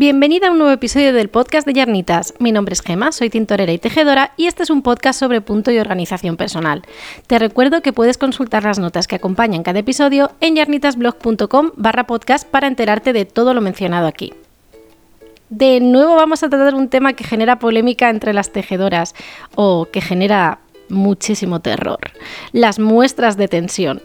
Bienvenida a un nuevo episodio del podcast de Yarnitas. Mi nombre es Gema, soy tintorera y tejedora y este es un podcast sobre punto y organización personal. Te recuerdo que puedes consultar las notas que acompañan cada episodio en yarnitasblog.com barra podcast para enterarte de todo lo mencionado aquí. De nuevo vamos a tratar un tema que genera polémica entre las tejedoras o que genera muchísimo terror, las muestras de tensión.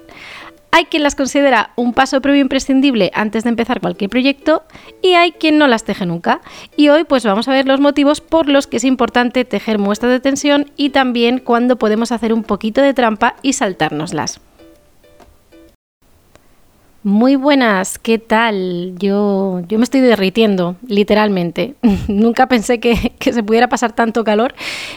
Hay quien las considera un paso previo imprescindible antes de empezar cualquier proyecto y hay quien no las teje nunca. Y hoy pues vamos a ver los motivos por los que es importante tejer muestras de tensión y también cuando podemos hacer un poquito de trampa y saltárnoslas. Muy buenas, ¿qué tal? Yo, yo me estoy derritiendo, literalmente. Nunca pensé que, se pudiera pasar tanto calor.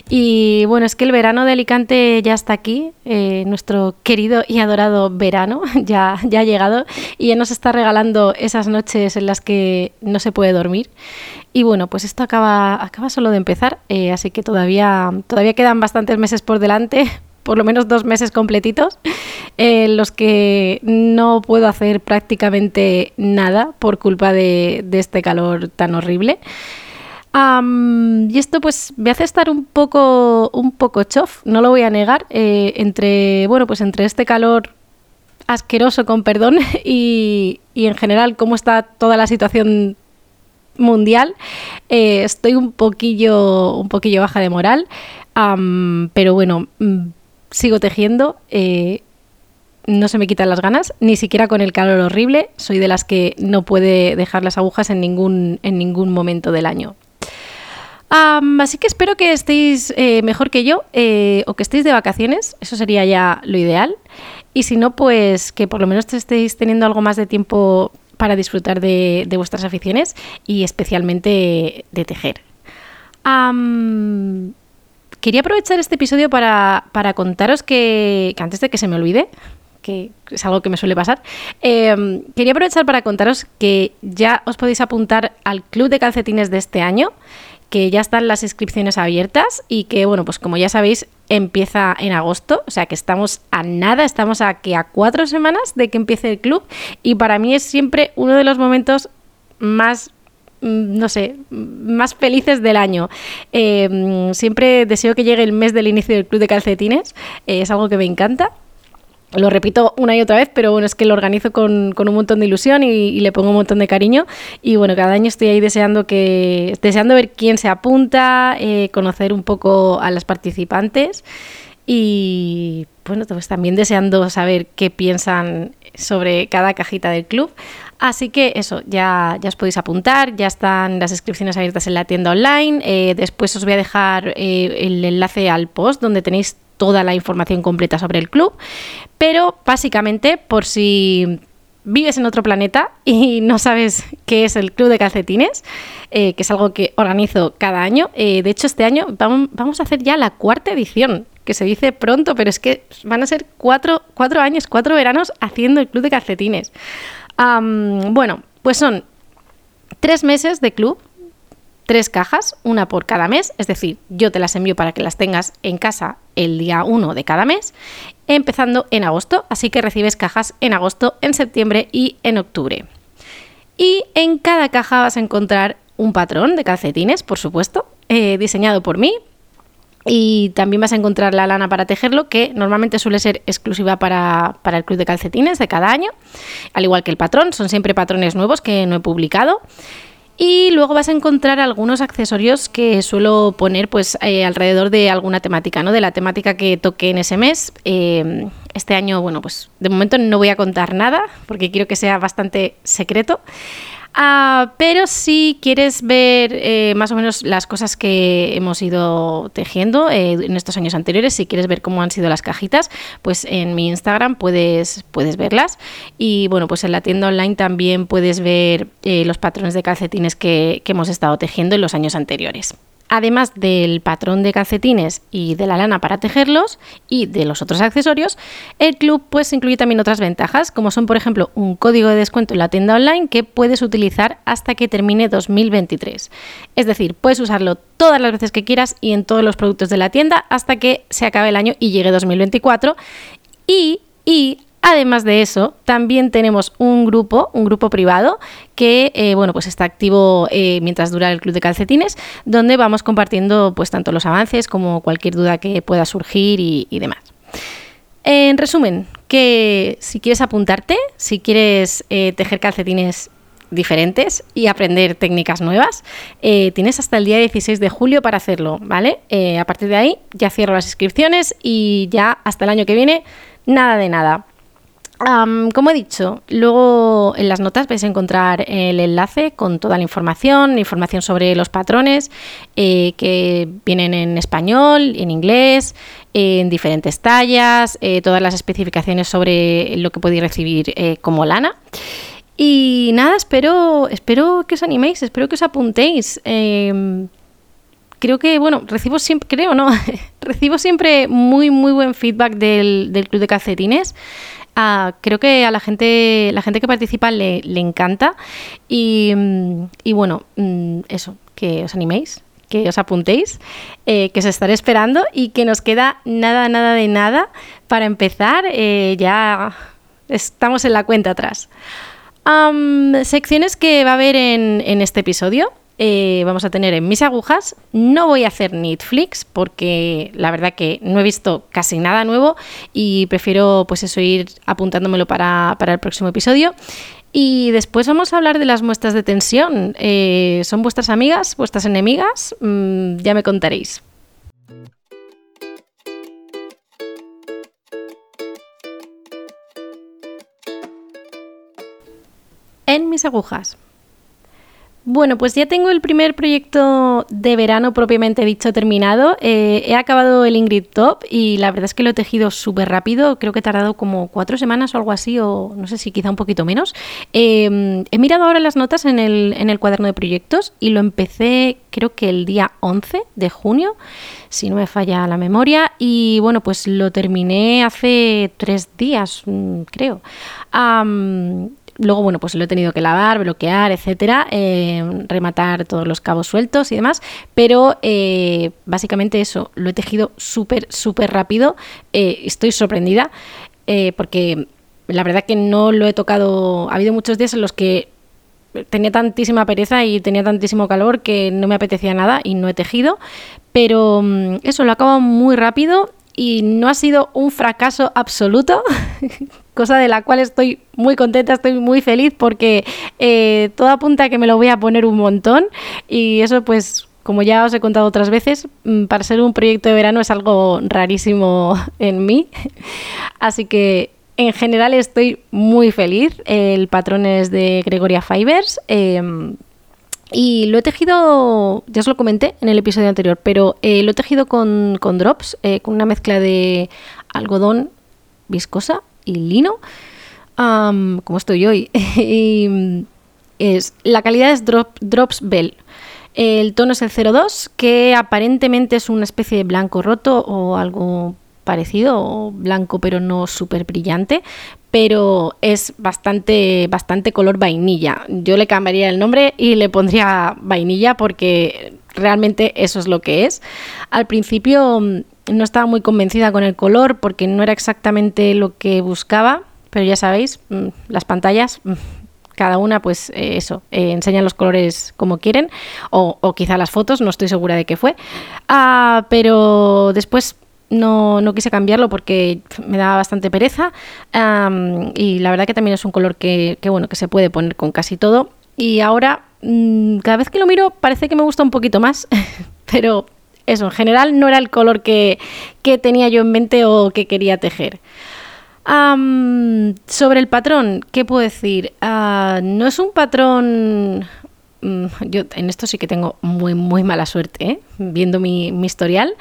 Y bueno, es que el verano de Alicante ya está aquí. Eh, nuestro querido y adorado verano ya, ya ha llegado y ya nos está regalando esas noches en las que no se puede dormir. Y bueno, pues esto acaba, acaba solo de empezar, eh, así que todavía, todavía quedan bastantes meses por delante por lo menos dos meses completitos, en los que no puedo hacer prácticamente nada por culpa de, este calor tan horrible. y esto pues me hace estar un poco, un poco chof, no lo voy a negar, eh, entre, bueno, pues entre este calor asqueroso, con perdón, y, en general cómo está toda la situación mundial, eh, estoy un poquillo, un poquillo baja de moral, pero bueno, mm, sigo tejiendo. Eh, no se me quitan las ganas, ni siquiera con el calor horrible. Soy de las que no puede dejar las agujas en ningún, en ningún momento del año. así que espero que estéis eh, mejor que yo eh, o que estéis de vacaciones. Eso sería ya lo ideal. Y si no, pues que por lo menos estéis teniendo algo más de tiempo para disfrutar de, vuestras aficiones y especialmente de tejer quería aprovechar este episodio para, contaros que, antes de que se me olvide, que es algo que me suele pasar, em, quería aprovechar para contaros que ya os podéis apuntar al club de calcetines de este año, que ya están las inscripciones abiertas y que, bueno, pues como ya sabéis, empieza en agosto, o sea que estamos a nada, estamos a que a cuatro semanas de que empiece el club y para mí es siempre uno de los momentos más no sé, más felices del año. Eh, siempre deseo que llegue el mes del inicio del club de calcetines, eh, es algo que me encanta. Lo repito una y otra vez, pero bueno, es que lo organizo con, un montón de ilusión y, le pongo un montón de cariño. Y bueno, cada año estoy ahí deseando que deseando ver quién se apunta, eh, conocer un poco a las participantes y bueno, pues también deseando saber qué piensan sobre cada cajita del club. Así que eso, ya, ya os podéis apuntar, ya están las inscripciones abiertas en la tienda online. Eh, después os voy a dejar eh, el enlace al post donde tenéis toda la información completa sobre el club. Pero básicamente, por si vives en otro planeta y no sabes qué es el Club de Calcetines, eh, que es algo que organizo cada año. de hecho, este año vamos a hacer ya la cuarta edición que se dice pronto, pero es que van a ser cuatro, cuatro años, cuatro veranos haciendo el club de calcetines. Bueno, pues son tres meses de club, tres cajas, una por cada mes, es decir, yo te las envío para que las tengas en casa el día 1 de cada mes, empezando en agosto, así que recibes cajas en agosto, en septiembre y en octubre. Y en cada caja vas a encontrar un patrón de calcetines, por supuesto, eh, diseñado por mí, y también vas a encontrar la lana para tejerlo, que normalmente suele ser exclusiva para, el club de calcetines de cada año, al igual que el patrón, son siempre patrones nuevos que no he publicado. Y luego vas a encontrar algunos accesorios que suelo poner pues eh, alrededor de alguna temática, ¿no? De la temática que toque en ese mes. Eh, este año, bueno, pues de momento no voy a contar nada porque quiero que sea bastante secreto. Ah, pero si quieres ver eh, más o menos las cosas que hemos ido tejiendo eh, en estos años anteriores, si quieres ver cómo han sido las cajitas, pues en mi Instagram puedes, puedes verlas. Y bueno, pues en la tienda online también puedes ver eh, los patrones de calcetines que hemos estado tejiendo en los años anteriores. Además del patrón de calcetines y de la lana para tejerlos y de los otros accesorios, el club pues incluye también otras ventajas, como son por ejemplo un código de descuento en la tienda online que puedes utilizar hasta que termine 2023. Es decir, puedes usarlo todas las veces que quieras y en todos los productos de la tienda hasta que se acabe el año y llegue 2024. Y, y Además de eso, también tenemos un grupo, un grupo privado, que eh, bueno, pues está activo eh, mientras dura el Club de Calcetines, donde vamos compartiendo pues tanto los avances como cualquier duda que pueda surgir y, demás. En resumen, que si quieres apuntarte, si quieres eh, tejer calcetines diferentes y aprender técnicas nuevas, tienes hasta el día 16 de julio para hacerlo, ¿vale? a partir de ahí ya cierro las inscripciones y ya hasta el año que viene, nada de nada como he dicho, luego en las notas vais a encontrar el enlace con toda la información, información sobre los patrones eh, que vienen en español, en inglés, en diferentes tallas, eh, todas las especificaciones sobre lo que podéis recibir eh, como lana. Y nada, espero, espero que os animéis, espero que os apuntéis. Em, creo que, bueno, recibo siempre, creo, ¿no? recibo siempre muy, muy buen feedback del, del Club de Calcetines. Creo que a la gente, la gente que participa le, encanta y, bueno, mm, eso, que os animéis, que os apuntéis, eh, que os estaré esperando y que nos queda nada, nada de nada para empezar. Eh, ya estamos en la cuenta atrás. secciones que va a haber en, en este episodio. Eh, vamos a tener en mis agujas. No voy a hacer Netflix porque la verdad que no he visto casi nada nuevo y prefiero pues eso ir apuntándomelo para, el próximo episodio. Y después vamos a hablar de las muestras de tensión. Eh, ¿Son vuestras amigas, vuestras enemigas? Mm, ya me contaréis. En mis agujas. Bueno, pues ya tengo el primer proyecto de verano propiamente dicho terminado. Eh, he acabado el Ingrid Top y la verdad es que lo he tejido súper rápido. Creo que he tardado como cuatro semanas o algo así, o no sé si quizá un poquito menos. Em, he mirado ahora las notas en el, cuaderno de proyectos y lo empecé creo que el día 11 de junio, si no me falla la memoria. Y bueno, pues lo terminé hace tres días, mm, creo. Luego, bueno, pues lo he tenido que lavar, bloquear, etcétera, eh, rematar todos los cabos sueltos y demás. Pero eh, básicamente eso, lo he tejido súper, súper rápido. Eh, estoy sorprendida porque la verdad que no lo he tocado. Ha habido muchos días en los que tenía tantísima pereza y tenía tantísimo calor que no me apetecía nada y no he tejido. Pero mm, eso lo acabo muy rápido y no ha sido un fracaso absoluto, cosa de la cual estoy muy contenta, estoy muy feliz porque eh, todo apunta a que me lo voy a poner un montón y eso pues como ya os he contado otras veces, mm, para ser un proyecto de verano es algo rarísimo en mí. Así que en general estoy muy feliz. El patrón es de Gregoria Fibers. Em, y lo he tejido, ya os lo comenté en el episodio anterior, pero eh, lo he tejido con, drops, eh, con una mezcla de algodón viscosa y lino, como estoy hoy. y es, la calidad es Drops Bell. El tono es el 02, que aparentemente es una especie de blanco roto o algo parecido, blanco pero no súper brillante, pero es bastante, bastante color vainilla. Yo le cambiaría el nombre y le pondría vainilla porque realmente eso es lo que es. Al principio mm, no estaba muy convencida con el color porque no era exactamente lo que buscaba, pero ya sabéis, mm, las pantallas mm, cada una pues eh, eso, eh, enseñan los colores como quieren o, quizá las fotos, no estoy segura de qué fue. Ah, pero después no, no, quise cambiarlo porque me daba bastante pereza y la verdad que también es un color que, bueno, que se puede poner con casi todo. Y ahora, mm, cada vez que lo miro, parece que me gusta un poquito más, pero eso, en general no era el color que, tenía yo en mente o que quería tejer. sobre el patrón, ¿qué puedo decir? Ah, no es un patrón mm, yo en esto sí que tengo muy, muy mala suerte, ¿eh? viendo mi, mi historial.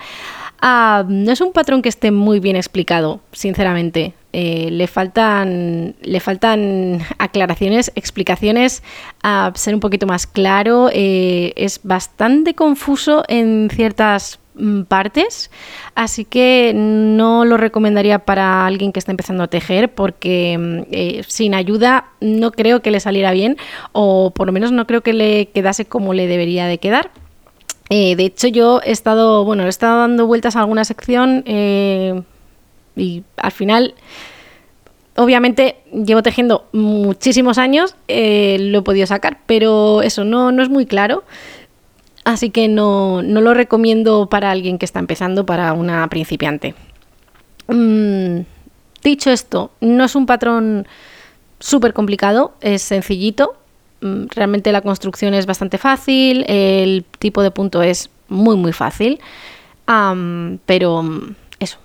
Ah, no es un patrón que esté muy bien explicado, sinceramente. Eh, le, faltan, le faltan aclaraciones, explicaciones, a ser un poquito más claro. Eh, es bastante confuso en ciertas mm, partes, así que no lo recomendaría para alguien que está empezando a tejer porque mm, eh, sin ayuda no creo que le saliera bien o por lo menos no creo que le quedase como le debería de quedar. Eh, de hecho, yo he estado, bueno, he estado dando vueltas a alguna sección eh, y al final obviamente llevo tejiendo muchísimos años, eh, lo he podido sacar, pero eso no, no es muy claro. Así que no, lo recomiendo para alguien que está empezando, para una principiante. Mm, dicho esto, no es un patrón súper complicado, es sencillito. Mm, realmente la construcción es bastante fácil, el tipo de punto es muy muy fácil, pero mm, eso,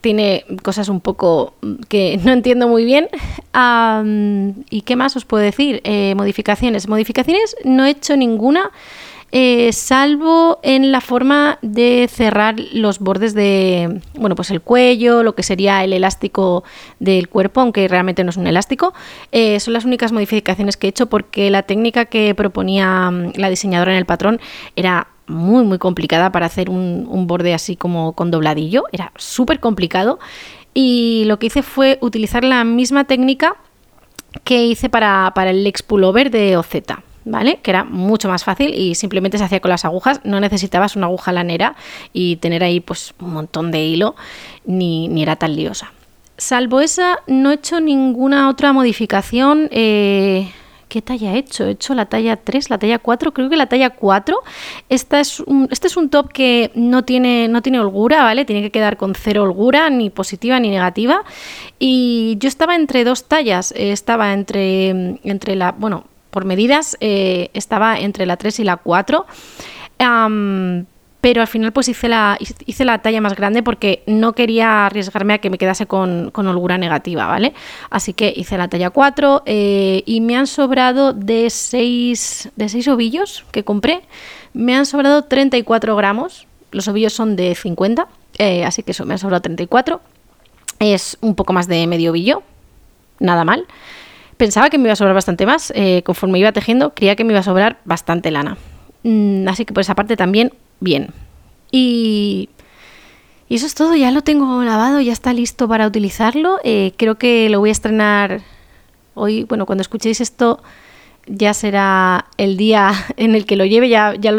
tiene cosas un poco que no entiendo muy bien. ¿Y qué más os puedo decir? Eh, modificaciones. Modificaciones no he hecho ninguna. Eh, salvo en la forma de cerrar los bordes de, bueno, pues el cuello, lo que sería el elástico del cuerpo, aunque realmente no es un elástico. Eh, son las únicas modificaciones que he hecho porque la técnica que proponía mm, la diseñadora en el patrón era muy, muy complicada para hacer un, borde así como con dobladillo. Era súper complicado. Y lo que hice fue utilizar la misma técnica que hice para, para el Lex Pullover de OZ. ¿Vale? Que era mucho más fácil y simplemente se hacía con las agujas, no necesitabas una aguja lanera y tener ahí pues un montón de hilo, ni, era tan liosa. Salvo esa, no he hecho ninguna otra modificación. Eh, ¿Qué talla he hecho? He hecho la talla 3, la talla 4, creo que la talla 4. Esta es este es un top que no tiene, no tiene holgura, ¿vale? Tiene que quedar con cero holgura, ni positiva ni negativa. Y yo estaba entre dos tallas. Estaba entre, entre la, bueno, por medidas eh, estaba entre la 3 y la 4. pero al final pues hice la, hice la talla más grande porque no quería arriesgarme a que me quedase con, holgura negativa, ¿vale? Así que hice la talla 4 eh, y me han sobrado de 6, de 6 ovillos que compré, me han sobrado 34 gramos, los ovillos son de 50, eh, así que eso, me han sobrado 34, es un poco más de medio ovillo, nada mal pensaba que me iba a sobrar bastante más. Eh, conforme iba tejiendo, creía que me iba a sobrar bastante lana. Mm, así que por esa parte también, bien. Y, y, eso es todo, ya lo tengo lavado, ya está listo para utilizarlo. Eh, creo que lo voy a estrenar hoy, bueno, cuando escuchéis esto ya será el día en el que lo lleve, ya, ya,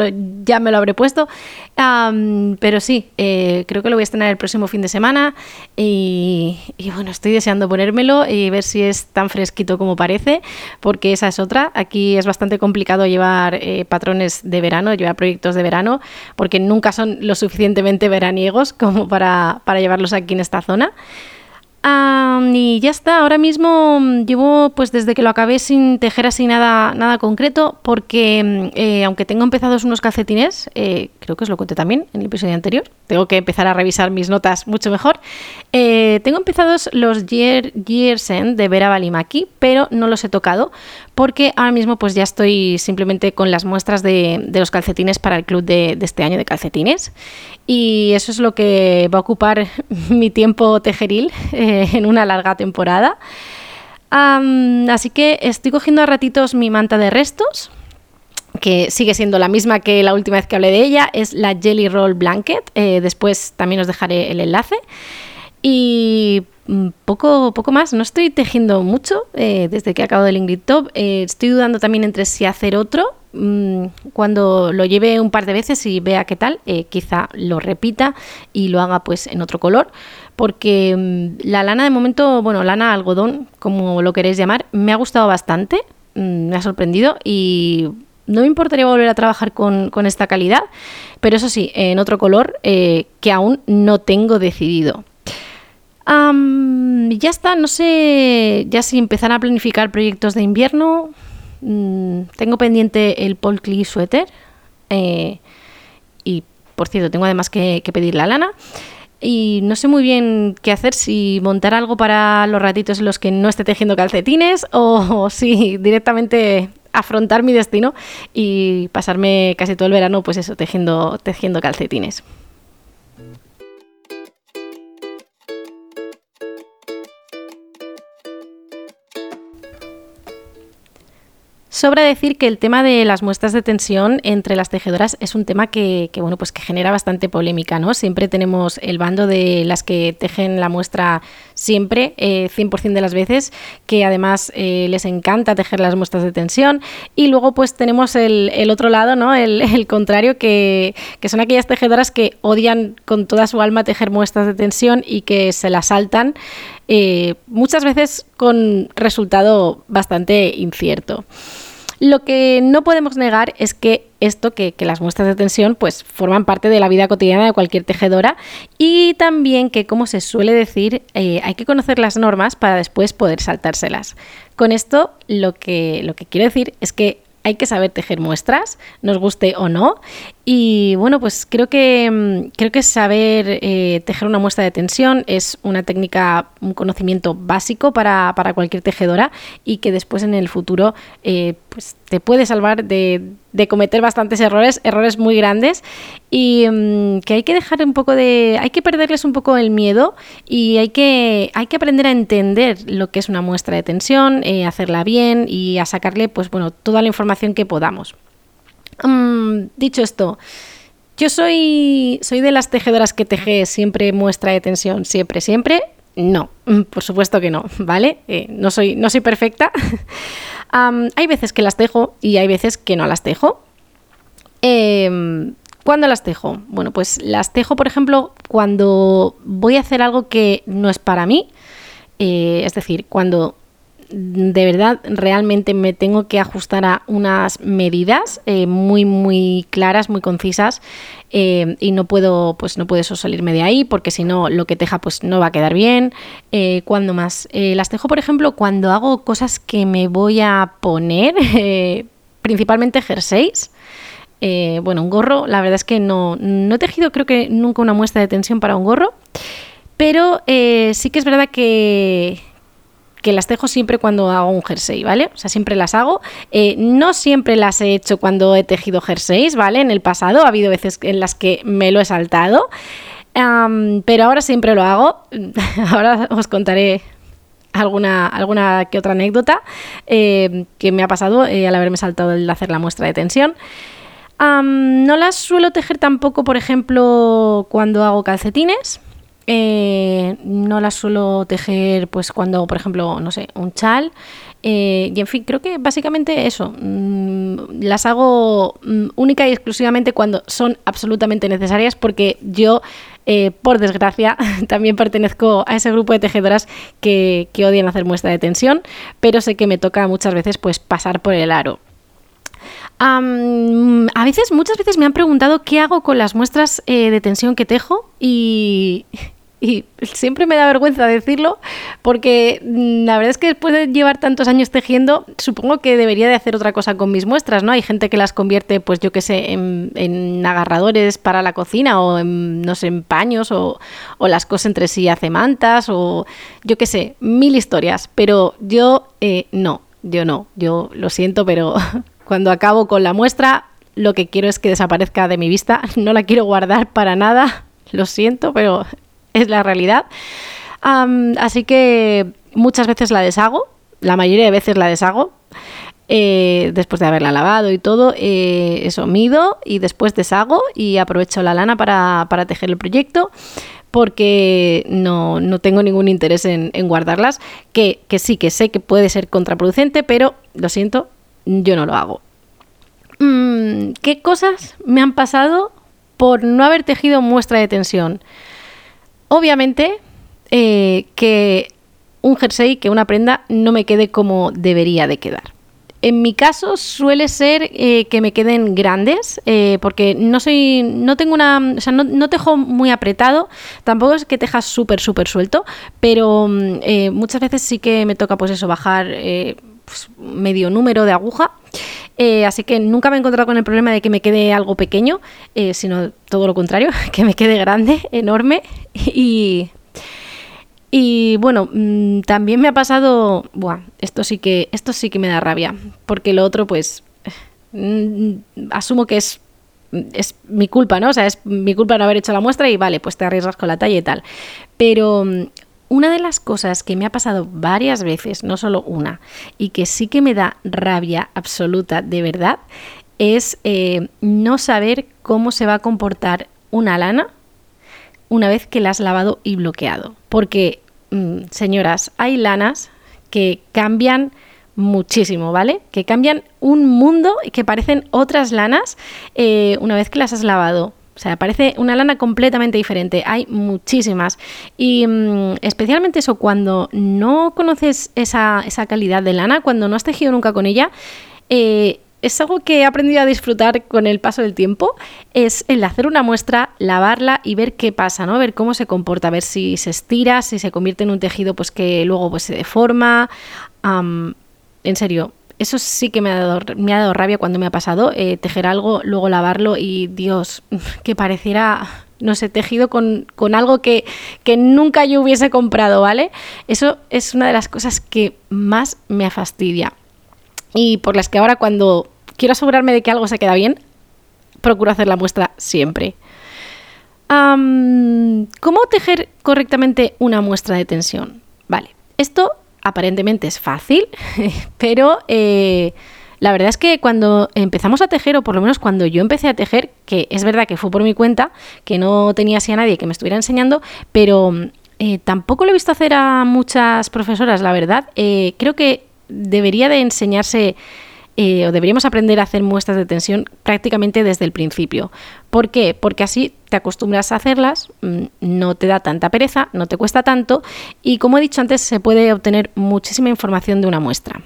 ya me lo habré puesto. pero sí, eh, creo que lo voy a estrenar el próximo fin de semana y, bueno, estoy deseando ponérmelo y ver si es tan fresquito como parece, porque esa es otra. Aquí es bastante complicado llevar eh, patrones de verano, llevar proyectos de verano, porque nunca son lo suficientemente veraniegos como para, para llevarlos aquí en esta zona y ya está, ahora mismo mm, llevo pues desde que lo acabé sin tejer así nada, nada concreto, porque mm, eh, aunque tengo empezados unos calcetines, eh, creo que os lo conté también en el episodio anterior, tengo que empezar a revisar mis notas mucho mejor. Eh, tengo empezados los Year, Years End de Vera Balimaki, pero no los he tocado porque ahora mismo pues ya estoy simplemente con las muestras de, los calcetines para el club de, este año de calcetines y eso es lo que va a ocupar mi tiempo tejeril eh, en una larga temporada. así que estoy cogiendo a ratitos mi manta de restos, que sigue siendo la misma que la última vez que hablé de ella, es la Jelly Roll Blanket. Eh, después también os dejaré el enlace. Y mm, poco, poco más, no estoy tejiendo mucho eh, desde que he acabado el Ingrid Top. Eh, estoy dudando también entre si hacer otro. Mm, cuando lo lleve un par de veces y vea qué tal, quizá lo repita y lo haga pues en otro color. Porque mm, la lana de momento, bueno, lana algodón, como lo queréis llamar, me ha gustado bastante, me ha sorprendido y no me importaría volver a trabajar con, esta calidad, pero eso sí, en otro color eh, que aún no tengo decidido. ya está, no sé ya si empezar a planificar proyectos de invierno. Mm, tengo pendiente el Paul Klee Sweater. Eh, y por cierto, tengo además que, pedir la lana. Y no sé muy bien qué hacer, si montar algo para los ratitos en los que no esté tejiendo calcetines o si directamente afrontar mi destino y pasarme casi todo el verano, pues eso, tejiendo, tejiendo calcetines. Sobra decir que el tema de las muestras de tensión entre las tejedoras es un tema que, bueno, pues que genera bastante polémica, ¿no? Siempre tenemos el bando de las que tejen la muestra siempre, 100% eh, de las veces, que además eh, les encanta tejer las muestras de tensión. Y luego pues tenemos el, otro lado, ¿no? El, contrario, que, que, son aquellas tejedoras que odian con toda su alma tejer muestras de tensión y que se las saltan eh, muchas veces con resultado bastante incierto. Lo que no podemos negar es que esto, que, las muestras de tensión, pues forman parte de la vida cotidiana de cualquier tejedora y también que, como se suele decir, eh, hay que conocer las normas para después poder saltárselas. Con esto, lo que, lo que quiero decir es que hay que saber tejer muestras, nos guste o no. Y bueno, pues creo que, mm, creo que saber eh, tejer una muestra de tensión es una técnica, un conocimiento básico para, para cualquier tejedora y que después en el futuro eh, pues te puede salvar de, de, cometer bastantes errores, errores muy grandes y mm, que hay que dejar un poco de, hay que perderles un poco el miedo y hay que, hay que aprender a entender lo que es una muestra de tensión, eh, hacerla bien y a sacarle pues bueno toda la información que podamos. Dicho esto, yo soy, soy de las tejedoras que teje siempre muestra de tensión, siempre, siempre. No, mm, por supuesto que no, ¿vale? Eh, no, soy, no soy perfecta. hay veces que las tejo y hay veces que no las tejo. Em, ¿Cuándo las tejo? Bueno, pues las tejo, por ejemplo, cuando voy a hacer algo que no es para mí. Eh, es decir, cuando de verdad realmente me tengo que ajustar a unas medidas eh, muy muy claras muy concisas eh, y no puedo pues no puedo salirme de ahí porque si no lo que teja pues no va a quedar bien. Eh, cuando más las tejo por ejemplo cuando hago cosas que me voy a poner principalmente jerseys. Bueno un gorro la verdad es que no no he tejido creo que nunca una muestra de tensión para un gorro pero sí que es verdad que que las tejo siempre cuando hago un jersey, ¿vale? O sea, siempre las hago. Eh, no siempre las he hecho cuando he tejido jerseys, ¿vale? En el pasado ha habido veces en las que me lo he saltado, pero ahora siempre lo hago. ahora os contaré alguna, alguna que otra anécdota eh, que me ha pasado eh, al haberme saltado el hacer la muestra de tensión. no las suelo tejer tampoco, por ejemplo, cuando hago calcetines. Eh, no las suelo tejer pues cuando, por ejemplo, no sé, un chal. Eh, y en fin, creo que básicamente eso. Mm, las hago mm, única y exclusivamente cuando son absolutamente necesarias porque yo, eh, por desgracia, también pertenezco a ese grupo de tejedoras que, que odian hacer muestra de tensión, pero sé que me toca muchas veces pues pasar por el aro a veces, muchas veces me han preguntado qué hago con las muestras de tensión que tejo y, y siempre me da vergüenza decirlo porque mm, la verdad es que después de llevar tantos años tejiendo, supongo que debería de hacer otra cosa con mis muestras, ¿no? Hay gente que las convierte, pues yo qué sé, en, agarradores para la cocina o en, no sé, en paños o, las cosas entre sí hace mantas o yo qué sé, mil historias, pero yo eh, no, yo no, yo lo siento, pero Cuando acabo con la muestra, lo que quiero es que desaparezca de mi vista. No la quiero guardar para nada. Lo siento, pero es la realidad. así que muchas veces la deshago. La mayoría de veces la deshago. Eh, después de haberla lavado y todo, eh, eso mido y después deshago y aprovecho la lana para, tejer el proyecto porque no, tengo ningún interés en, guardarlas, que, que, sí, que sé que puede ser contraproducente, pero lo siento, yo no lo hago. Mm, ¿Qué cosas me han pasado por no haber tejido muestra de tensión? Obviamente eh, que un jersey, que una prenda no me quede como debería de quedar. En mi caso suele ser eh, que me queden grandes, eh, porque no soy, no tengo una, o sea, no, tejo muy apretado, tampoco es que tejas súper, súper suelto, pero mm, muchas veces sí que me toca pues eso, bajar pues, medio número de aguja. Eh, así que nunca me he encontrado con el problema de que me quede algo pequeño, eh, sino todo lo contrario, que me quede grande, enorme. Y, y bueno, mm, también me ha pasado, buah, esto sí que, esto sí que me da rabia, porque lo otro, pues, mm, asumo que es es mi culpa, ¿no? O sea, es mi culpa no haber hecho la muestra y vale, pues te arriesgas con la talla y tal. Pero mm, una de las cosas que me ha pasado varias veces, no solo una, y que sí que me da rabia absoluta de verdad, es eh, no saber cómo se va a comportar una lana una vez que la has lavado y bloqueado. Porque, mm, señoras, hay lanas que cambian muchísimo, ¿vale? Que cambian un mundo y que parecen otras lanas eh, una vez que las has lavado O sea, parece una lana completamente diferente. Hay muchísimas. Y mm, especialmente eso, cuando no conoces esa, esa, calidad de lana, cuando no has tejido nunca con ella, eh, es algo que he aprendido a disfrutar con el paso del tiempo, es el hacer una muestra, lavarla y ver qué pasa, ¿no? Ver cómo se comporta, ver si se estira, si se convierte en un tejido pues que luego pues, se deforma. en serio, eso sí que me ha dado, me ha dado rabia cuando me ha pasado, eh, tejer algo, luego lavarlo y Dios, que pareciera, no sé, tejido con, con algo que, que, nunca yo hubiese comprado, ¿vale? Eso es una de las cosas que más me fastidia. Y por las que ahora cuando quiero asegurarme de que algo se queda bien, procuro hacer la muestra siempre. ¿Cómo tejer correctamente una muestra de tensión? Vale, esto aparentemente es fácil, pero eh, la verdad es que cuando empezamos a tejer, o por lo menos cuando yo empecé a tejer, que es verdad que fue por mi cuenta, que no tenía así a nadie que me estuviera enseñando, pero eh, tampoco lo he visto hacer a muchas profesoras, la verdad. Eh, creo que debería de enseñarse o deberíamos aprender a hacer muestras de tensión prácticamente desde el principio. ¿Por qué? Porque así te acostumbras a hacerlas, mm, no te da tanta pereza, no te cuesta tanto y como he dicho antes se puede obtener muchísima información de una muestra.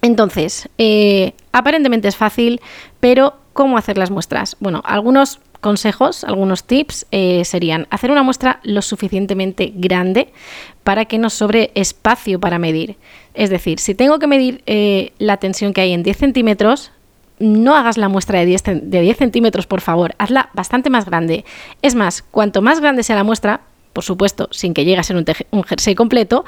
Entonces, eh, aparentemente es fácil, pero ¿cómo hacer las muestras? Bueno, algunos consejos, algunos tips eh, serían hacer una muestra lo suficientemente grande para que nos sobre espacio para medir. Es decir, si tengo que medir eh, la tensión que hay en 10 centímetros, no hagas la muestra de 10, de 10 centímetros, por favor, hazla bastante más grande. Es más, cuanto más grande sea la muestra, por supuesto, sin que llegue a ser un, jersey completo,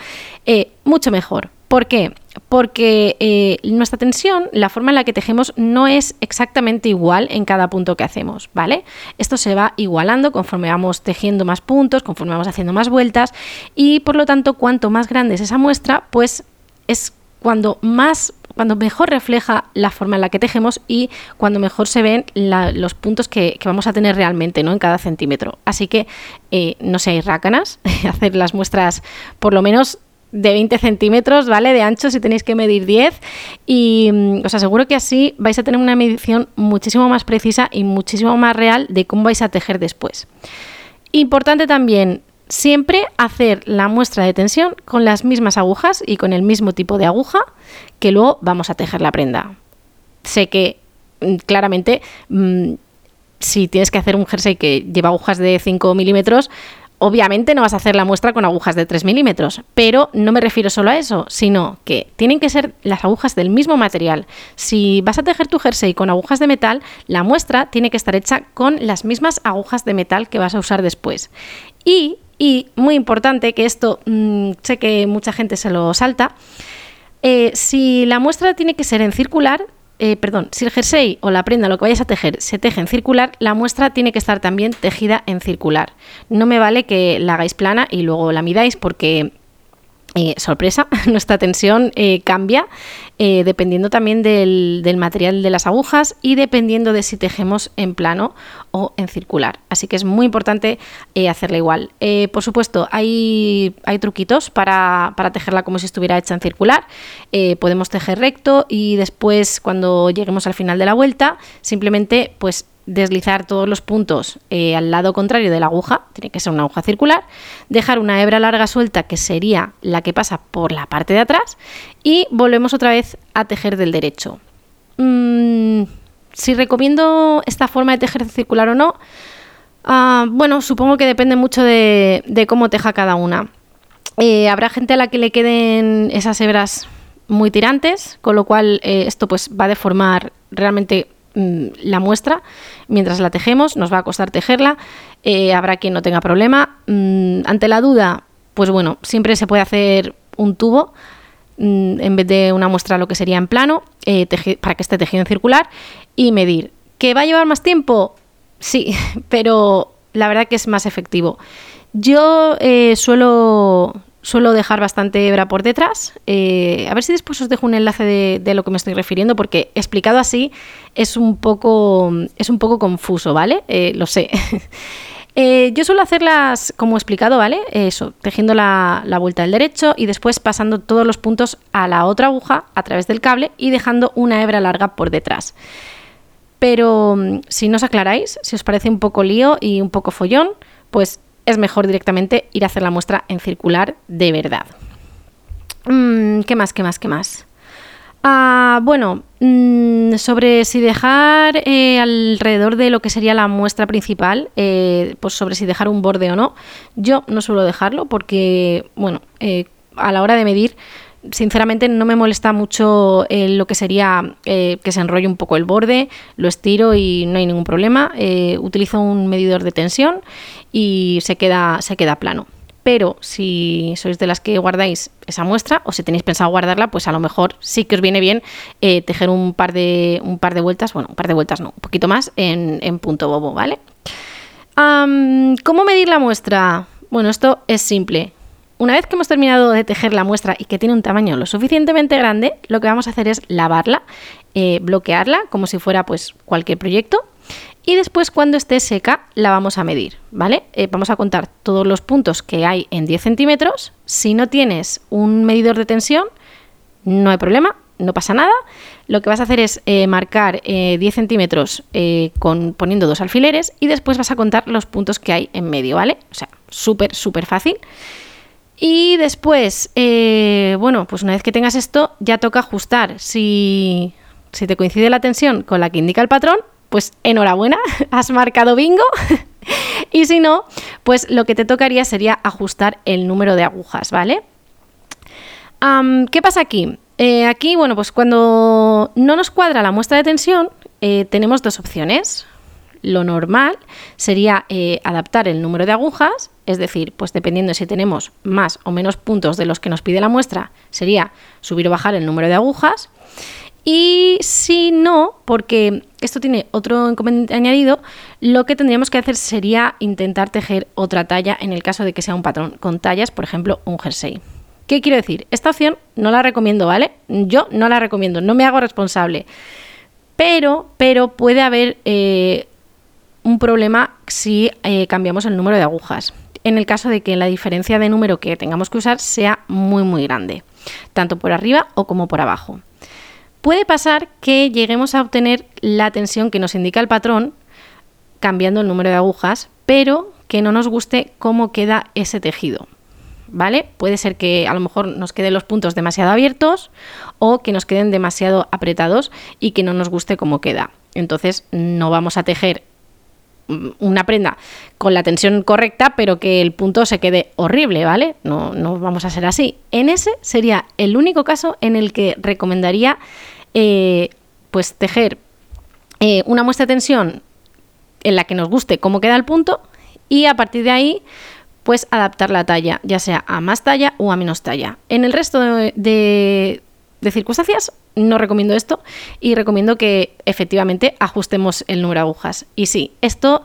eh, mucho mejor. ¿Por qué? Porque eh, nuestra tensión, la forma en la que tejemos, no es exactamente igual en cada punto que hacemos, ¿vale? Esto se va igualando conforme vamos tejiendo más puntos, conforme vamos haciendo más vueltas y por lo tanto, cuanto más grande es esa muestra, pues es cuando más cuando mejor refleja la forma en la que tejemos y cuando mejor se ven los puntos que, vamos a tener realmente ¿no? en cada centímetro. Así que eh, no seáis rácanas, hacer las muestras por lo menos de 20 centímetros, ¿vale? De ancho si tenéis que medir 10 y mm, os aseguro que así vais a tener una medición muchísimo más precisa y muchísimo más real de cómo vais a tejer después. Importante también, Siempre hacer la muestra de tensión con las mismas agujas y con el mismo tipo de aguja que luego vamos a tejer la prenda. Sé que mm, claramente mm, si tienes que hacer un jersey que lleva agujas de 5 milímetros, obviamente no vas a hacer la muestra con agujas de 3 milímetros, pero no me refiero solo a eso, sino que tienen que ser las agujas del mismo material. Si vas a tejer tu jersey con agujas de metal, la muestra tiene que estar hecha con las mismas agujas de metal que vas a usar después. Y y muy importante, que esto mm, sé que mucha gente se lo salta, eh, si la muestra tiene que ser en circular, eh, perdón, si el jersey o la prenda, lo que vayas a tejer, se teje en circular, la muestra tiene que estar también tejida en circular. No me vale que la hagáis plana y luego la midáis porque eh, sorpresa, nuestra tensión eh, cambia eh, dependiendo también del, material de las agujas y dependiendo de si tejemos en plano o en circular. Así que es muy importante hacerla igual. por supuesto, hay, hay truquitos para, para, tejerla como si estuviera hecha en circular. podemos tejer recto y después cuando lleguemos al final de la vuelta, simplemente pues deslizar todos los puntos eh, al lado contrario de la aguja, tiene que ser una aguja circular, dejar una hebra larga suelta que sería la que pasa por la parte de atrás y volvemos otra vez a tejer del derecho. Mm, si recomiendo esta forma de tejer circular o no, ah, bueno, supongo que depende mucho de, cómo teja cada una. Eh, habrá gente a la que le queden esas hebras muy tirantes, con lo cual eh, esto pues va a deformar realmente la muestra mientras la tejemos, nos va a costar tejerla, eh, habrá quien no tenga problema. Mm, ante la duda, pues bueno, siempre se puede hacer un tubo mm, en vez de una muestra lo que sería en plano, eh, para que esté tejido en circular y medir. ¿Que va a llevar más tiempo? Sí, pero la verdad que es más efectivo. Yo eh, suelo, suelo dejar bastante hebra por detrás. Eh, a ver si después os dejo un enlace de, lo que me estoy refiriendo, porque explicado así es un poco, es un poco confuso, ¿vale? Eh, lo sé. Eh, yo suelo hacerlas como explicado, ¿vale? Eso, tejiendo la, vuelta del derecho y después pasando todos los puntos a la otra aguja a través del cable y dejando una hebra larga por detrás. Pero mm, si no os aclaráis, si os parece un poco lío y un poco follón, pues es mejor directamente ir a hacer la muestra en circular de verdad. Mm, ¿Qué más? ¿Qué más? ¿Qué más? Ah, bueno, mm, sobre si dejar eh, alrededor de lo que sería la muestra principal, eh, pues sobre si dejar un borde o no, yo no suelo dejarlo porque, bueno, eh, a la hora de medir, sinceramente no me molesta mucho lo que sería que se enrolle un poco el borde, lo estiro y no hay ningún problema. utilizo un medidor de tensión y se queda, se queda plano pero si sois de las que guardáis esa muestra o si tenéis pensado guardarla, pues a lo mejor sí que os viene bien eh, tejer un par, de, un par de vueltas, bueno, un par de vueltas no, un poquito más en, punto bobo, ¿vale? ¿Cómo medir la muestra? Bueno, esto es simple. Una vez que hemos terminado de tejer la muestra y que tiene un tamaño lo suficientemente grande, lo que vamos a hacer es lavarla, eh, bloquearla como si fuera pues cualquier proyecto y después cuando esté seca la vamos a medir, ¿vale? Eh, vamos a contar todos los puntos que hay en 10 centímetros. Si no tienes un medidor de tensión, no hay problema, no pasa nada. Lo que vas a hacer es eh, marcar 10 eh, centímetros con, poniendo dos alfileres y después vas a contar los puntos que hay en medio, ¿vale? O sea, súper, súper fácil. Y después, bueno, pues una vez que tengas esto, ya toca ajustar. Si, si te coincide la tensión con la que indica el patrón, pues enhorabuena, has marcado bingo. y si no, pues lo que te tocaría sería ajustar el número de agujas, ¿vale? ¿Qué pasa aquí? Eh, aquí, bueno, pues cuando no nos cuadra la muestra de tensión, eh, tenemos dos opciones. Lo normal sería eh, adaptar el número de agujas, es decir, pues dependiendo de si tenemos más o menos puntos de los que nos pide la muestra, sería subir o bajar el número de agujas. Y si no, porque esto tiene otro inconveniente añadido, lo que tendríamos que hacer sería intentar tejer otra talla en el caso de que sea un patrón con tallas, por ejemplo, un jersey. ¿Qué quiero decir? Esta opción no la recomiendo, ¿vale? Yo no la recomiendo, no me hago responsable. Pero, pero puede haber eh, un problema si eh, cambiamos el número de agujas. En el caso de que la diferencia de número que tengamos que usar sea muy, muy grande, tanto por arriba o como por abajo. Puede pasar que lleguemos a obtener la tensión que nos indica el patrón cambiando el número de agujas, pero que no nos guste cómo queda ese tejido. ¿Vale? Puede ser que a lo mejor nos queden los puntos demasiado abiertos o que nos queden demasiado apretados y que no nos guste cómo queda. Entonces no vamos a tejer una prenda con la tensión correcta, pero que el punto se quede horrible, ¿vale? No, no vamos a ser así. En ese sería el único caso en el que recomendaría eh, pues tejer eh, una muestra de tensión en la que nos guste cómo queda el punto y a partir de ahí pues adaptar la talla, ya sea a más talla o a menos talla. En el resto de circunstancias no recomiendo esto y recomiendo que efectivamente ajustemos el número de agujas. Y sí, esto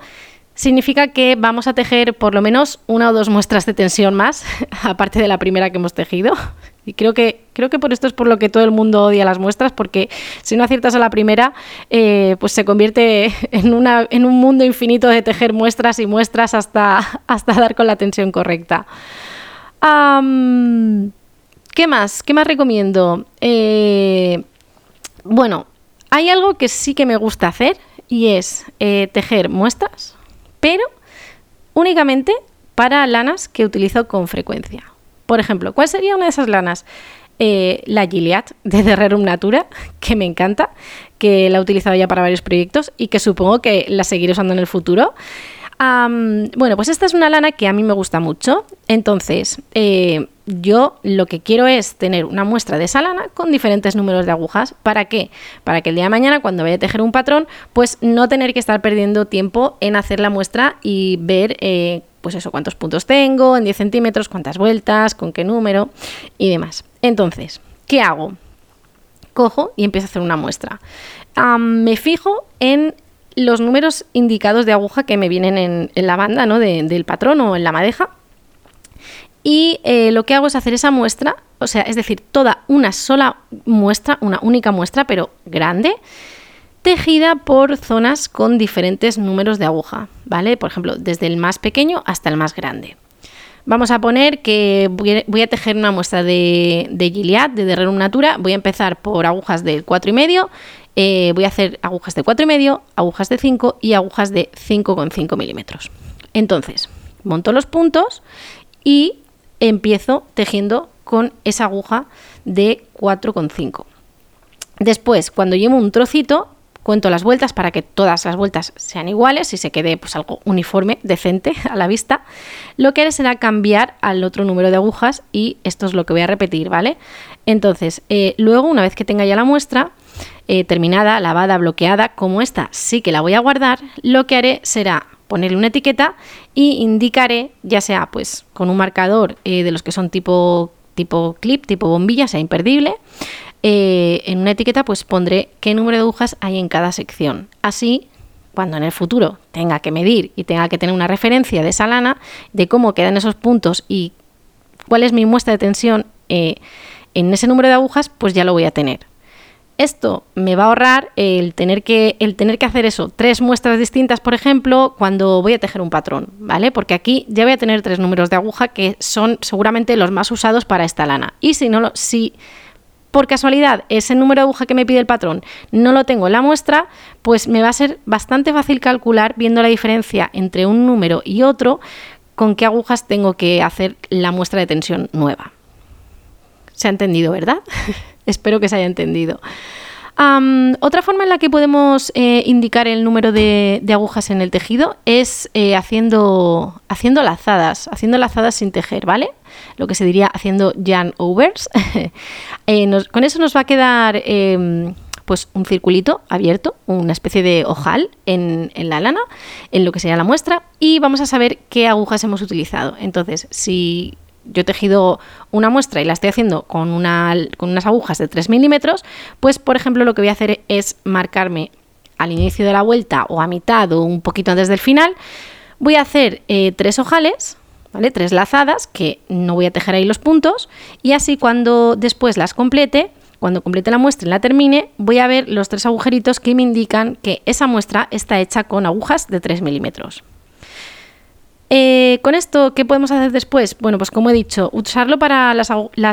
significa que vamos a tejer por lo menos una o dos muestras de tensión más, aparte de la primera que hemos tejido. Y creo que, creo que por esto es por lo que todo el mundo odia las muestras, porque si no aciertas a la primera, eh, pues se convierte en, una, en un mundo infinito de tejer muestras y muestras hasta, hasta dar con la tensión correcta. ¿Qué más? ¿Qué más recomiendo? Eh, bueno, hay algo que sí que me gusta hacer y es eh, tejer muestras, pero únicamente para lanas que utilizo con frecuencia. Por ejemplo, ¿cuál sería una de esas lanas? Eh, la Gilead de Derrerum Natura, que me encanta, que la he utilizado ya para varios proyectos y que supongo que la seguiré usando en el futuro bueno, pues esta es una lana que a mí me gusta mucho. Entonces, eh, yo lo que quiero es tener una muestra de esa lana con diferentes números de agujas. ¿Para qué? Para que el día de mañana, cuando vaya a tejer un patrón, pues no tener que estar perdiendo tiempo en hacer la muestra y ver, eh, pues eso, cuántos puntos tengo, en 10 centímetros, cuántas vueltas, con qué número y demás. Entonces, ¿qué hago? Cojo y empiezo a hacer una muestra. me fijo en los números indicados de aguja que me vienen en, la banda ¿no? del patrón o en la madeja. Y eh, lo que hago es hacer esa muestra, o sea, es decir, toda una sola muestra, una única muestra, pero grande, tejida por zonas con diferentes números de aguja, ¿vale? Por ejemplo, desde el más pequeño hasta el más grande. Vamos a poner que voy a tejer una muestra de, de Gilead, de Rerum Natura. Voy a empezar por agujas del 4,5. Eh, voy a hacer agujas de 4,5, agujas de 5 y agujas de 5,5 milímetros. Entonces, monto los puntos y empiezo tejiendo con esa aguja de 4,5. Después, cuando llevo un trocito, cuento las vueltas para que todas las vueltas sean iguales y se quede pues algo uniforme, decente a la vista. Lo que haré será cambiar al otro número de agujas y esto es lo que voy a repetir, ¿vale? Entonces, eh, luego, una vez que tenga ya la muestra eh, terminada, lavada, bloqueada, como esta sí que la voy a guardar, lo que haré será ponerle una etiqueta y indicaré, ya sea pues con un marcador eh, de los que son tipo, tipo clip, tipo bombilla, sea imperdible, eh, en una etiqueta pues pondré qué número de agujas hay en cada sección. Así, cuando en el futuro tenga que medir y tenga que tener una referencia de esa lana, de cómo quedan esos puntos y cuál es mi muestra de tensión eh, en ese número de agujas, pues ya lo voy a tener. Esto me va a ahorrar el tener que, el tener que hacer eso, tres muestras distintas, por ejemplo, cuando voy a tejer un patrón, ¿vale? Porque aquí ya voy a tener tres números de aguja que son seguramente los más usados para esta lana. Y si no lo, si por casualidad ese número de aguja que me pide el patrón no lo tengo en la muestra, pues me va a ser bastante fácil calcular viendo la diferencia entre un número y otro con qué agujas tengo que hacer la muestra de tensión nueva. Se ha entendido, ¿verdad? Espero que se haya entendido otra forma en la que podemos eh, indicar el número de, agujas en el tejido es eh, haciendo, haciendo lazadas, haciendo lazadas sin tejer, ¿vale? Lo que se diría haciendo yarn overs. Eh, con eso nos va a quedar em, pues un circulito abierto, una especie de ojal en, en, la lana, en lo que sería la muestra, y vamos a saber qué agujas hemos utilizado. Entonces, si yo he tejido una muestra y la estoy haciendo con, una, con unas agujas de 3 milímetros, pues por ejemplo lo que voy a hacer es marcarme al inicio de la vuelta o a mitad o un poquito antes del final, voy a hacer eh, tres ojales, Tres lazadas, que no voy a tejer ahí los puntos, y así cuando después las complete, cuando complete la muestra y la termine, voy a ver los tres agujeritos que me indican que esa muestra está hecha con agujas de 3 milímetros. Eh, con esto, ¿qué podemos hacer después? Bueno, pues como he dicho, usarlo para las,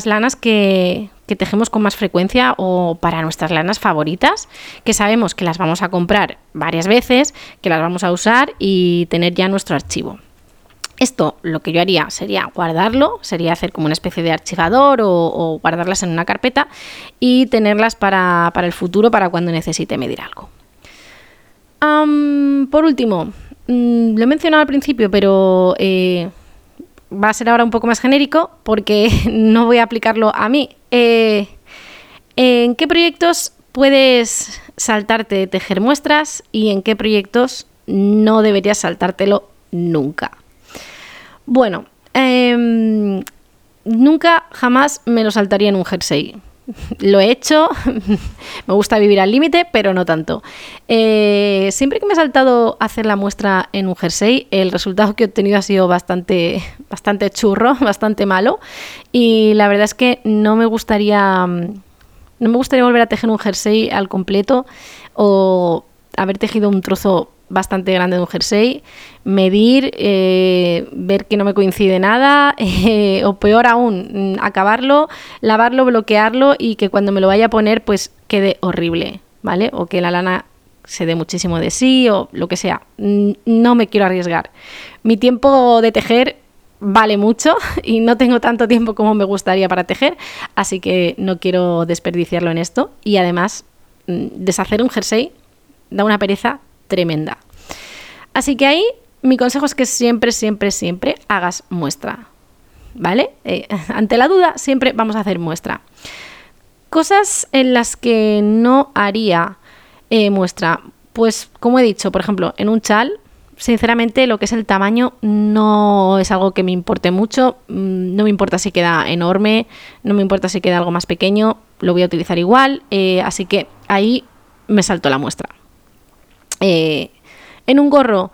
lanas que, tejemos con más frecuencia o para nuestras lanas favoritas, que sabemos que las vamos a comprar varias veces, que las vamos a usar y tener ya nuestro archivo. Esto lo que yo haría sería guardarlo, sería hacer como una especie de archivador o, guardarlas en una carpeta y tenerlas para, el futuro, para cuando necesite medir algo. por último, Mm, lo he mencionado al principio, pero eh, va a ser ahora un poco más genérico porque no voy a aplicarlo a mí. Eh, ¿En qué proyectos puedes saltarte tejer muestras y en qué proyectos no deberías saltártelo nunca? Bueno, em, nunca jamás me lo saltaría en un jersey. Lo he hecho, me gusta vivir al límite, pero no tanto. Eh, siempre que me he saltado hacer la muestra en un jersey, el resultado que he obtenido ha sido bastante, bastante churro, bastante malo. Y la verdad es que no me gustaría. No me gustaría volver a tejer un jersey al completo o haber tejido un trozo bastante grande de un jersey, medir, eh, ver que no me coincide nada, eh, o peor aún, mm, acabarlo, lavarlo, bloquearlo y que cuando me lo vaya a poner pues quede horrible, ¿vale? O que la lana se dé muchísimo de sí o lo que sea. No me quiero arriesgar. Mi tiempo de tejer vale mucho y no tengo tanto tiempo como me gustaría para tejer, así que no quiero desperdiciarlo en esto. Y además, mm, deshacer un jersey da una pereza tremenda. Así que ahí mi consejo es que siempre, siempre, siempre hagas muestra. ¿Vale? Eh, ante la duda, siempre vamos a hacer muestra. Cosas en las que no haría eh, muestra. Pues como he dicho, por ejemplo, en un chal, sinceramente lo que es el tamaño no es algo que me importe mucho. Mm, no me importa si queda enorme, no me importa si queda algo más pequeño, lo voy a utilizar igual. Eh, así que ahí me salto la muestra. Eh, en un gorro,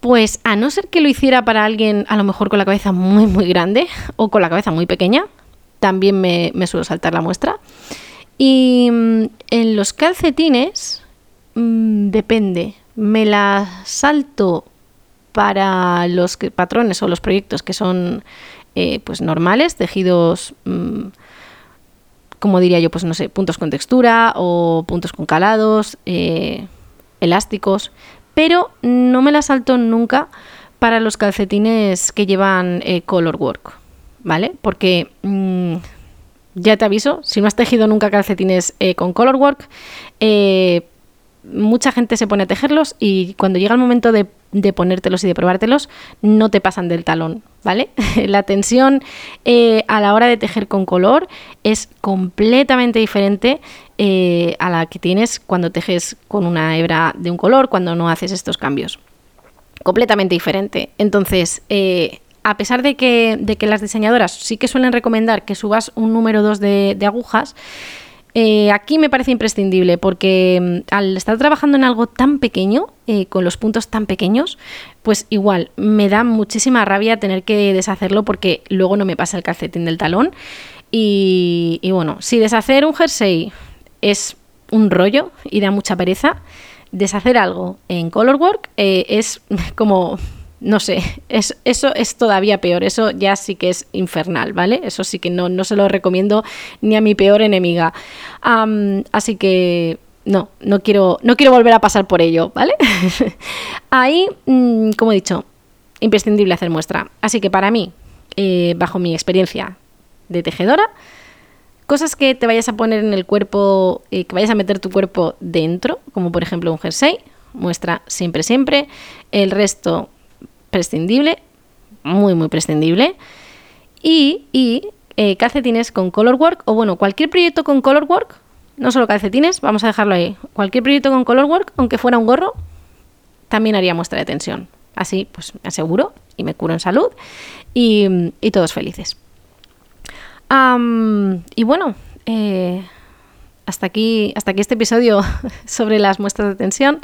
pues a no ser que lo hiciera para alguien a lo mejor con la cabeza muy muy grande o con la cabeza muy pequeña, también me, suelo saltar la muestra. Y mm, en los calcetines, mm, depende, me la salto para los patrones o los proyectos que son eh, pues normales, tejidos, mm, como diría yo, pues no sé, puntos con textura o puntos con calados, eh, elásticos, pero no me la salto nunca para los calcetines que llevan eh, color work, ¿vale? Porque mm, ya te aviso, si no has tejido nunca calcetines con color work, mucha gente se pone a tejerlos y cuando llega el momento de, ponértelos y de probártelos, no te pasan del talón, ¿vale? la tensión eh, a la hora de tejer con color es completamente diferente eh, a la que tienes cuando tejes con una hebra de un color, cuando no haces estos cambios. Completamente diferente. Entonces, eh, a pesar de que, de que, las diseñadoras sí que suelen recomendar que subas un número 2 de, de agujas, eh, aquí me parece imprescindible porque mm, al estar trabajando en algo tan pequeño, eh, con los puntos tan pequeños, pues igual me da muchísima rabia tener que deshacerlo porque luego no me pasa el calcetín del talón. Y, bueno, si deshacer un jersey es un rollo y da mucha pereza, deshacer algo en Colorwork eh, es como no sé, es, eso es todavía peor, eso ya sí que es infernal, ¿vale? Eso sí que no, no se lo recomiendo ni a mi peor enemiga. así que no, no quiero, no quiero volver a pasar por ello, ¿vale? Ahí, mm, como he dicho, imprescindible hacer muestra. Así que para mí, eh, bajo mi experiencia de tejedora, cosas que te vayas a poner en el cuerpo, eh, que vayas a meter tu cuerpo dentro, como por ejemplo un jersey, muestra siempre, siempre. El resto, prescindible, muy, muy prescindible. Y, y eh, calcetines con Colorwork, o bueno, cualquier proyecto con Colorwork, no solo calcetines, vamos a dejarlo ahí. Cualquier proyecto con Colorwork, aunque fuera un gorro, también haría muestra de tensión. Así, pues me aseguro y me curo en salud y, todos felices. y bueno, eh, hasta, aquí, hasta aquí este episodio sobre las muestras de tensión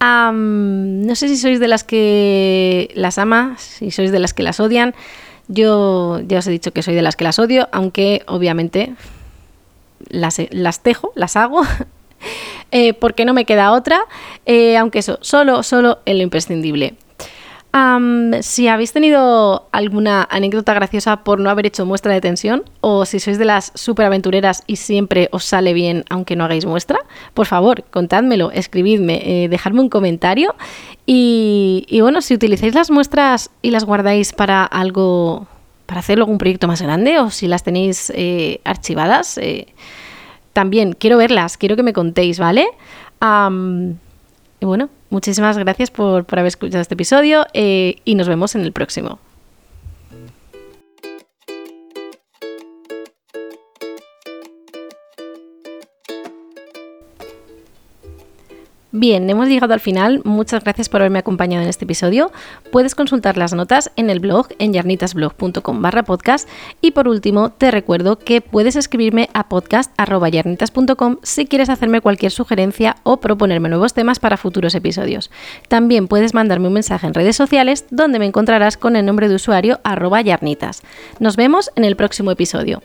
no sé si sois de las que las ama, si sois de las que las odian. Yo ya os he dicho que soy de las que las odio, aunque obviamente las, las tejo, las hago, eh, porque no me queda otra, eh, aunque eso, solo, solo en lo imprescindible si habéis tenido alguna anécdota graciosa por no haber hecho muestra de tensión o si sois de las superaventureras y siempre os sale bien aunque no hagáis muestra, por favor, contádmelo, escribidme, eh, dejadme un comentario y, bueno, si utilizáis las muestras y las guardáis para algo, para hacer algún proyecto más grande o si las tenéis eh, archivadas, eh, también quiero verlas, quiero que me contéis, ¿vale? Y bueno, Muchísimas gracias por, haber escuchado este episodio eh, y nos vemos en el próximo. Bien, hemos llegado al final. Muchas gracias por haberme acompañado en este episodio. Puedes consultar las notas en el blog en yarnitasblog.com barra podcast. Y por último, te recuerdo que puedes escribirme a podcast.yarnitas.com si quieres hacerme cualquier sugerencia o proponerme nuevos temas para futuros episodios. También puedes mandarme un mensaje en redes sociales donde me encontrarás con el nombre de usuario arroba yarnitas. Nos vemos en el próximo episodio.